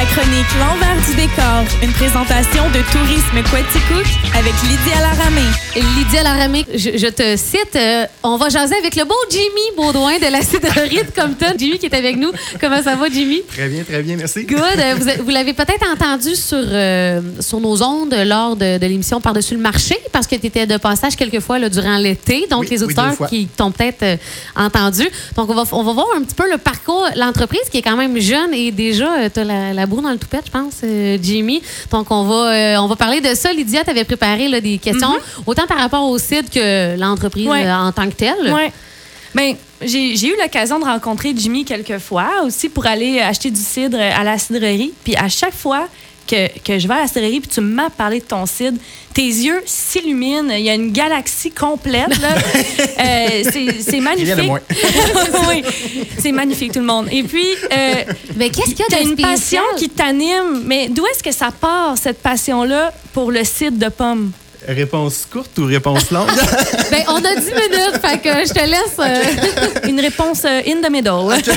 la chronique L'envers du décor, une présentation de Tourisme Quaticook avec Lydia Laramé. Lydia Laramé, je, je te cite, euh, on va jaser avec le beau Jimmy Baudouin de la cidrerie de Compton. Jimmy qui est avec nous. Comment ça va, Jimmy? Très bien, très bien, merci. Good. Euh, Vous, vous l'avez peut-être entendu sur, euh, sur nos ondes lors de, de l'émission Par-dessus le marché, parce que tu étais de passage quelques fois là, durant l'été. Donc, Oui, les oui, fois. qui t'ont peut-être euh, entendu. Donc, on va, on va voir un petit peu le parcours, l'entreprise qui est quand même jeune et déjà, tu as la, la dans le toupette, je pense, euh, Jimmy. Donc, on va, euh, on va parler de ça. Lydia, tu avais préparé là, des questions, autant par rapport au site que l'entreprise Ouais. euh, en tant que telle. Ben, j'ai j'ai eu l'occasion de rencontrer Jimmy quelques fois aussi pour aller acheter du cidre à la cidrerie. Puis à chaque fois que, que je vais à la cidrerie puis tu m'as parlé de ton cidre, tes yeux s'illuminent. Il y a une galaxie complète. là. Euh, c'est c'est magnifique. Oui, c'est magnifique tout le monde. Et puis, euh, Mais qu'est-ce qu'il y a T'as de une spécial? passion qui t'anime, mais d'où est-ce que ça part, cette passion-là, pour le cidre de pommes? Réponse courte ou réponse longue? Ben, on a 10 minutes, fait que je te laisse. euh, Une réponse euh, in the middle.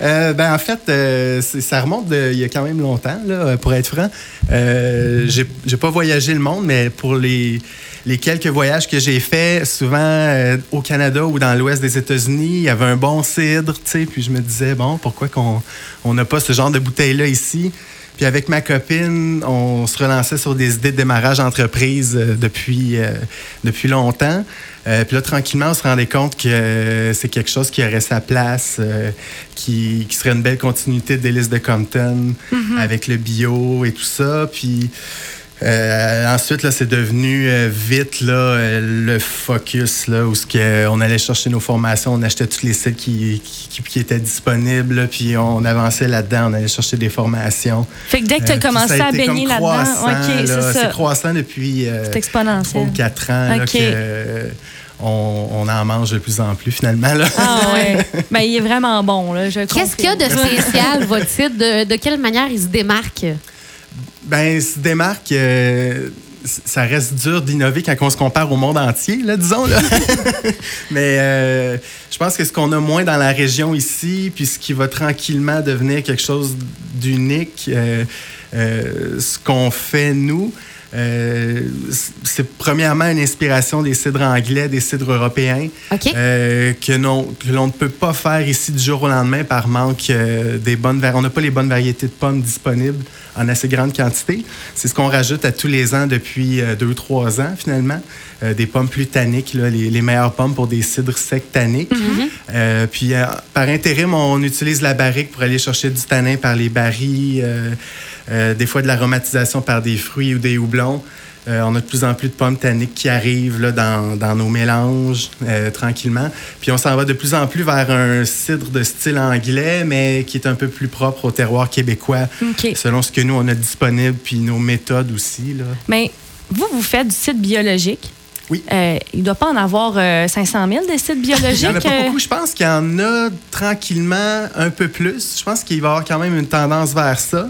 Euh, ben, en fait, euh, ça remonte de, il y a quand même longtemps, là, pour être franc. Euh, j'ai j'ai pas voyagé le monde, mais pour les, les quelques voyages que j'ai faits, souvent euh, au Canada ou dans l'ouest des États-Unis, il y avait un bon cidre, tu sais, puis je me disais, bon, pourquoi qu'on on n'a pas ce genre de bouteille-là ici? Puis avec ma copine, on se relançait sur des idées de démarrage d'entreprise euh, depuis, euh, depuis longtemps. Euh, puis là, tranquillement, on se rendait compte que c'est quelque chose qui aurait sa place, qui, qui serait une belle continuité de l'hélice de Compton avec le bio et tout ça. Puis euh, ensuite, là, c'est devenu euh, vite là, euh, le focus, là, où ce que, on allait chercher nos formations, on achetait tous les sites qui, qui, qui étaient disponibles, là, puis on avançait là-dedans, on allait chercher des formations. Fait que dès que tu as Euh, commencé ça a à baigner comme là-dedans, croissant, OK, là. c'est ça. C'est croissant depuis euh, C'est exponentiel. 4 ans là, OK. que, euh, on, on en mange de plus en plus finalement. Là. Ah ouais. ben, il est vraiment bon, Qu'est-ce qu'il y a de spécial, votre site? De, de quelle manière il se démarque? Ben, se démarque. euh, ça reste dur d'innover quand on se compare au monde entier, là, disons. Là. Mais euh, je pense que ce qu'on a moins dans la région ici, puis ce qui va tranquillement devenir quelque chose d'unique, euh, euh, ce qu'on fait nous, euh, c'est premièrement une inspiration des cidres anglais, des cidres européens, euh, que l'on que l'on ne peut pas faire ici du jour au lendemain par manque euh, des bonnes On n'a pas les bonnes variétés de pommes disponibles en assez grande quantité. C'est ce qu'on rajoute à tous les ans depuis deux, trois ans, finalement. Des pommes plus tanniques, là, les, les meilleures pommes pour des cidres secs tanniques. Euh, puis, par intérim, on utilise la barrique pour aller chercher du tanin par les barils, euh, des fois de l'aromatisation par des fruits ou des houblons. Euh, on a de plus en plus de pommes tanniques qui arrivent là, dans, dans nos mélanges euh, tranquillement. Puis on s'en va de plus en plus vers un cidre de style anglais, mais qui est un peu plus propre au terroir québécois, selon ce que nous, on a disponible, puis nos méthodes aussi. Là. Mais vous, vous faites du site biologique. Oui. Euh, il ne doit pas en avoir euh, 500 000 des sites biologiques. Il n'y en a pas beaucoup. Je pense qu'il y en a tranquillement un peu plus. Je pense qu'il va y avoir quand même une tendance vers ça.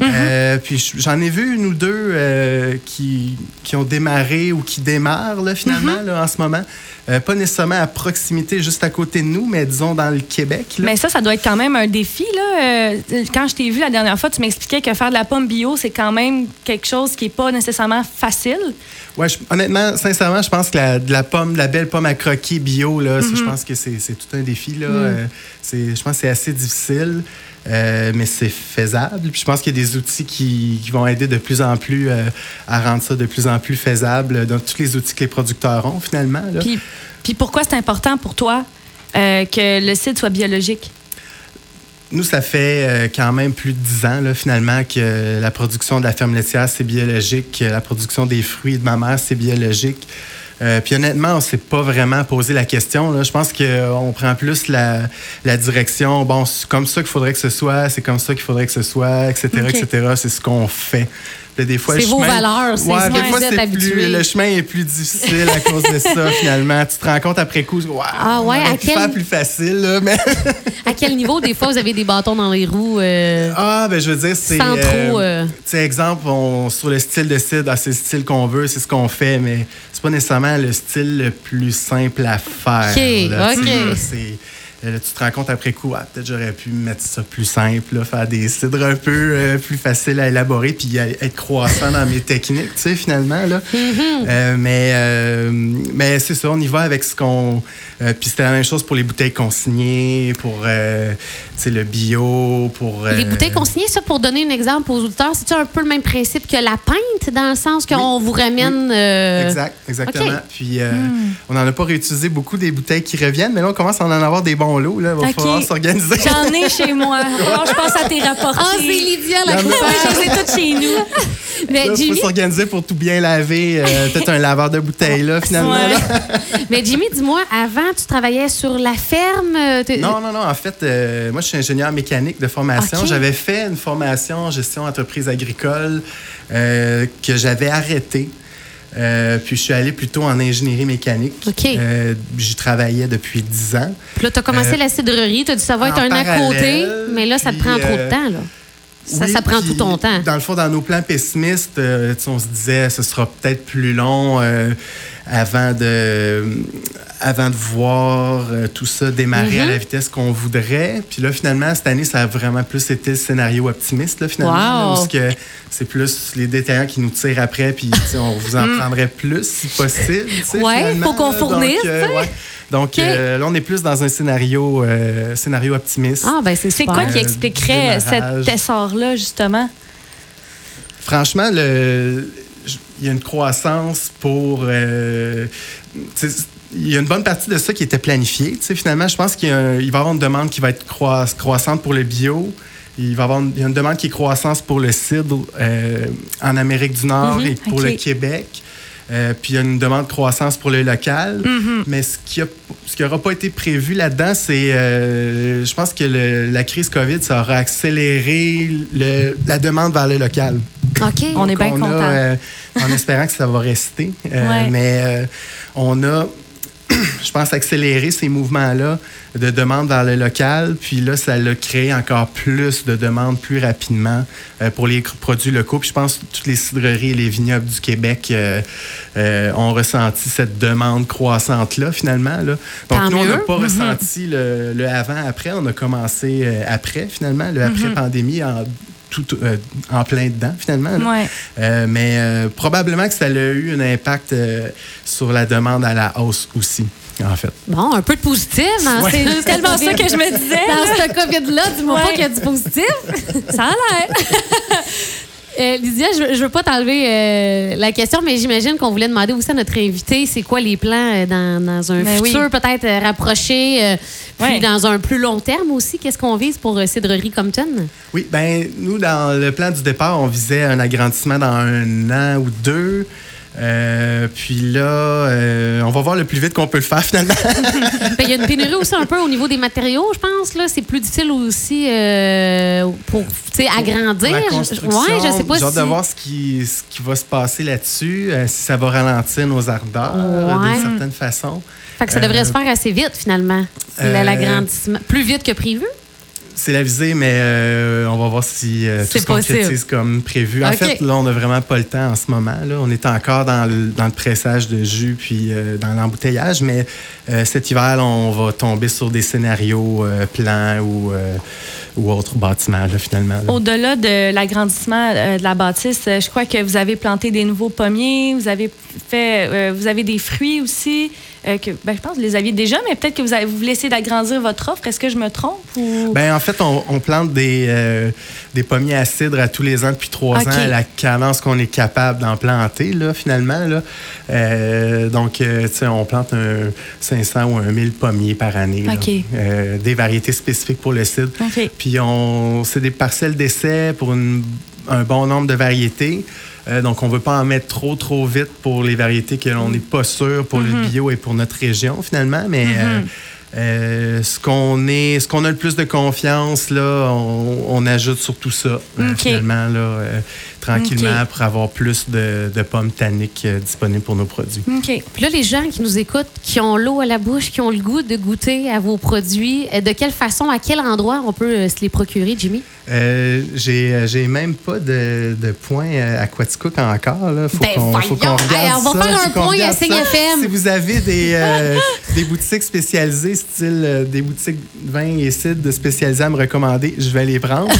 Mm-hmm. Euh, puis j'en ai vu une ou deux euh, qui, qui ont démarré ou qui démarrent là, finalement Mm-hmm. là, en ce moment. Euh, pas nécessairement à proximité, juste à côté de nous, mais disons dans le Québec. là. Mais ça, ça doit être quand même un défi. Là. Quand je t'ai vu la dernière fois, tu m'expliquais que faire de la pomme bio, c'est quand même quelque chose qui n'est pas nécessairement facile. Ouais, je- honnêtement, sincèrement, je pense que la, de la pomme, de la belle pomme à croquer bio, là, ça, je pense que c'est c'est tout un défi. Là. Je pense que c'est assez difficile, euh, mais c'est faisable. Puis je pense qu'il y a des outils qui, qui vont aider de plus en plus euh, à rendre ça de plus en plus faisable dans tous les outils que les producteurs ont, finalement. là. Puis, puis pourquoi c'est important pour toi euh, que le site soit biologique? Nous, ça fait quand même plus de 10 ans, là, finalement, que la production de la ferme laitière, c'est biologique, que la production des fruits de ma mère, c'est biologique. Euh, puis honnêtement, on ne s'est pas vraiment posé la question. Là. Je pense qu'on prend plus la, la direction. Bon, c'est comme ça qu'il faudrait que ce soit, c'est comme ça qu'il faudrait que ce soit, etc., etc. C'est ce qu'on fait. Puis des fois, C'est vos chemin- valeurs, c'est Ouais, ce des fois, c'est plus, le chemin est plus difficile à cause de ça, finalement. Tu te rends compte après coup, wow, Ah ouais, on à quel- faire plus facile, là, mais... À quel niveau, des fois, vous avez des bâtons dans les roues? euh, Ah, ben je veux dire, c'est. Sans trop, euh, Tu sais, exemple, on, sur le style de cidre, ah, c'est le style qu'on veut, c'est ce qu'on fait, mais c'est pas nécessairement le style le plus simple à faire. OK, là, OK. c'est- Euh, là, tu te rends compte après coup, ah, peut-être j'aurais pu mettre ça plus simple, là, faire des cidres un peu euh, plus faciles à élaborer, puis être croissant dans mes techniques, tu sais, finalement. Là. Euh, mais euh, mais c'est ça, on y va avec ce qu'on. euh, puis c'était la même chose pour les bouteilles consignées, pour euh, le bio, pour. Les euh, bouteilles consignées, ça, pour donner un exemple aux auditeurs, c'est un peu le même principe que la pinte, dans le sens qu'on vous ramène. euh, Exact, exactement. Puis euh, on n'en a pas réutilisé beaucoup des bouteilles qui reviennent, mais là, on commence à en avoir des bons Là. Il va falloir s'organiser. J'en ai chez moi. Alors, je pense à tes rapporter. Ah, c'est Lydia, la Il y en a- coupeur. Je les ai toutes chez nous. Mais Jimmy, faut s'organiser pour tout bien laver. euh, Peut-être un laveur de bouteilles, là, finalement. Ouais. là. mais Jimmy, dis-moi, avant, tu travaillais sur la ferme. euh, Non, non, non. En fait, euh, moi, je suis ingénieur mécanique de formation. OK. J'avais fait une formation en gestion d'entreprise agricole euh, que j'avais arrêtée. Euh, puis je suis allé plutôt en ingénierie mécanique. OK. Euh, J'y travaillais depuis 10 ans. Puis là, tu as commencé Euh, la cidrerie, tu as dit ça va être un à côté, mais là, ça te prend trop de temps. Là. Ça, Oui, ça prend puis, tout ton temps. Dans le fond, dans nos plans pessimistes, on se disait ce sera peut-être plus long avant de avant de voir euh, tout ça démarrer à la vitesse qu'on voudrait. Puis là, finalement, cette année, ça a vraiment plus été le scénario optimiste, là, finalement. Wow. Parce que c'est plus les détaillants qui nous tirent après, puis on vous en prendrait plus si possible. Mm. Finalement, faut qu'on fournisse, Donc, euh, ouais. Donc, euh, là, on est plus dans un scénario, euh, scénario optimiste. Ah, ben c'est quoi qui expliquerait cet essor-là, justement? Franchement, le- il y a une croissance pour. euh, tu sais, il y a une bonne partie de ça qui était planifiée. Tu sais, finalement, je pense qu'il va y avoir une demande qui va être croi- croissante pour le bio. Il va y avoir une, il y a une demande qui est croissance pour le cidre euh, en Amérique du Nord Mhm, et pour le Québec. Euh, puis il y a une demande de croissance pour le local. Mhm. Mais ce qui a- ce qui n'aura pas été prévu là-dedans, c'est, euh, je pense que le- la crise COVID, ça aura accéléré le- la demande vers le local. OK. On est bien content. euh, en espérant que ça va rester. Euh, Ouais. Mais euh, on a, je pense, accéléré ces mouvements-là de demande vers le local. Puis là, ça l'a créé encore plus de demandes plus rapidement euh, pour les produits locaux. Puis je pense que toutes les cidreries et les vignobles du Québec euh, euh, ont ressenti cette demande croissante-là, finalement. Là. Donc, Tant nous, on n'a pas ressenti le, le avant-après. On a commencé après, finalement, le après-pandémie en, tout, euh, en plein dedans, finalement. Ouais. Euh, mais euh, probablement que ça a eu un impact euh, sur la demande à la hausse aussi, en fait. Bon, un peu de positif. Ouais. ces- C'est tellement ça que je me disais. Dans ce COVID-là, dis-moi pas qu'il y a du positif. Ça a l'air. Euh, Lydia, je, veux- je veux pas t'enlever euh, la question, mais j'imagine qu'on voulait demander aussi à notre invité, c'est quoi les plans euh, dans, dans un Ben oui. futur peut-être rapproché, euh, puis Ouais. dans un plus long terme aussi? Qu'est-ce qu'on vise pour euh, Cidrerie Compton? Oui, ben nous, dans le plan du départ, on visait un agrandissement dans un an ou deux. Euh, puis là, euh, on va voir le plus vite qu'on peut le faire finalement. Ben, Il y a une pénurie aussi un peu au niveau des matériaux, je pense. là. C'est plus difficile aussi euh, pour agrandir. La construction, ouais, je sais pas j'ai hâte si... de voir ce qui, ce qui va se passer là-dessus, si ça va ralentir nos ardeurs Ouais. d'une certaine façon. Fait que ça devrait se faire assez vite, finalement, l'agrandissement. Plus vite que prévu? C'est la visée, mais euh, on va voir si euh, tout se concrétise comme prévu. En fait, là, on n'a vraiment pas le temps en ce moment. Là. On est encore dans le, dans le pressage de jus puis euh, dans l'embouteillage, mais cet hiver, là, on va tomber sur des scénarios plans ou, ou autres bâtiments, là, finalement. là. Au-delà de l'agrandissement euh, de la bâtisse, euh, je crois que vous avez planté des nouveaux pommiers, vous avez fait, euh, vous avez des fruits aussi. euh, que, ben, je pense que vous les aviez déjà, mais peut-être que vous, avez, vous voulez essayer d'agrandir votre offre. Est-ce que je me trompe? Ou... Ben, en fait, on, on plante des, euh, des pommiers à cidre à tous les ans depuis trois ans à la cadence qu'on est capable d'en planter, là, finalement. Là. Euh, donc, euh, tu sais, on plante un 500 ou un 1000 pommiers par année. là. Euh, des variétés spécifiques pour le cidre. Puis, on, c'est des parcelles d'essai pour une- un bon nombre de variétés. Euh, donc, on ne veut pas en mettre trop, trop vite pour les variétés que l'on n'est pas sûr pour Mm-hmm. le bio et pour notre région, finalement. Mais euh, euh, ce qu'on est, ce qu'on a le plus de confiance, là, on, on ajoute sur tout ça, euh, finalement. Là, euh, tranquillement pour avoir plus de, de pommes tanniques euh, disponibles pour nos produits. OK. Puis là, les gens qui nous écoutent, qui ont l'eau à la bouche, qui ont le goût de goûter à vos produits, de quelle façon, à quel endroit on peut se les procurer, Jimmy? J'ai, même pas de, de point Quaticook encore. Là. Faut Ben qu'on, regarde Hey, on va ça. faire un point à regarde Signe ça. FM. Si vous avez des, des boutiques spécialisées, style euh, des boutiques vin et cidre spécialisées à me recommander, je vais les prendre.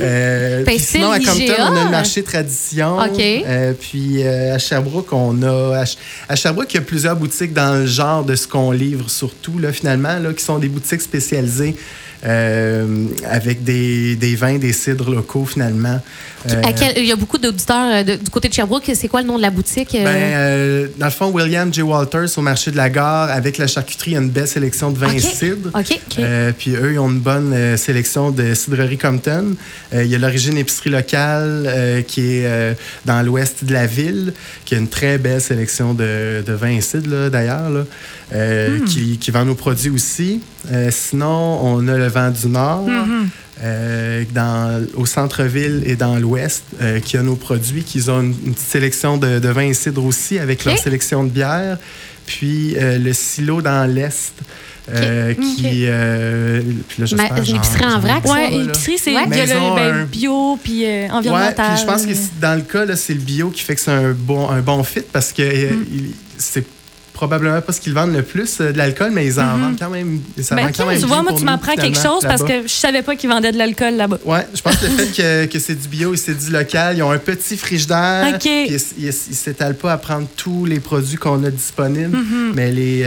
Euh, Ben, puis sinon, à Compton, on a le marché tradition. Euh, puis euh, à Sherbrooke, on a. À, Sherbrooke, il y a plusieurs boutiques dans le genre de ce qu'on livre, surtout, là, finalement, là, qui sont des boutiques spécialisées. euh, avec des, des vins, des cidres locaux, finalement. Euh, quel- Il y a beaucoup d'auditeurs de- du côté de Sherbrooke. C'est quoi le nom de la boutique? ben, euh, dans le fond, William J. Walters au marché de la gare, avec la charcuterie, il y a une belle sélection de vins OK. et cidres. OK. Euh, puis eux, ils ont une bonne euh, sélection de cidrerie Compton. Euh, il y a l'origine épicerie locale qui est dans l'ouest de la ville, qui a une très belle sélection de, de vins et cidres, d'ailleurs, euh, qui, qui vend nos produits aussi. Sinon, on a le vent du Nord. euh, dans, au centre-ville et dans l'ouest, euh, qui a nos produits, qui ont une, une petite sélection de, de vins et cidres aussi, avec leur sélection de bières. Puis euh, le silo dans l'est, euh, qui. euh, puis là, j'espère, Ma- une genre, épicerie en vrac, ça, Ouais, là. épicerie, c'est Ouais. il y a le Maison, ben, bio puis euh, Ouais, environnemental. puis je pense que c'est- dans le cas, là, c'est le bio qui fait que c'est un bon, un bon fit parce que euh, Mm. il- c'est probablement pas ce qu'ils vendent le plus euh, de l'alcool, mais ils en vendent quand même. Ça Ben, vend quand même tu vois, moi, tu m'apprends quelque chose parce que je savais pas qu'ils vendaient de l'alcool là-bas. Ouais, je pense que le fait que, que c'est du bio et c'est du local, ils ont un petit frigidaire. OK. puis Ils ne s'étalent pas à prendre tous les produits qu'on a disponibles, Mm-hmm. mais les,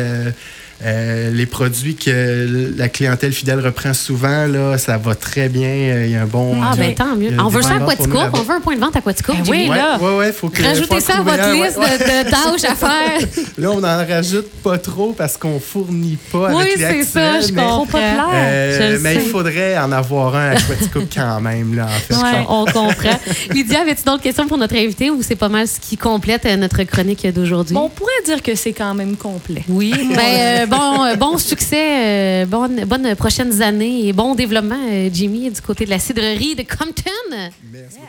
euh, les produits que la clientèle fidèle reprend souvent, là, ça va très bien. Euh, Il y a un bon. Ah, ben tant mieux. On veut ça à Quaticook. On veut un point de vente à Quaticook. Ben oui, là. ouais, ouais, faut que. faut Rajoutez ça à votre un, liste ouais. de, de tâches à faire. Là, on en rajoute pas trop parce qu'on fournit pas oui, avec les c'est ça, je mais, comprends. euh, mais il faudrait en avoir un à Quaticook quand même, là, en fait. Ouais, on comprend. Lydia, avais-tu d'autres questions pour notre invité ou c'est pas mal ce qui complète euh, notre chronique d'aujourd'hui? Bon, on pourrait dire que c'est quand même complet. Oui, ben, euh, bon, euh, bon succès, euh, bonne, bonne prochaines années et bon développement, euh, Jimmy, du côté de la cidrerie de Compton. Merci.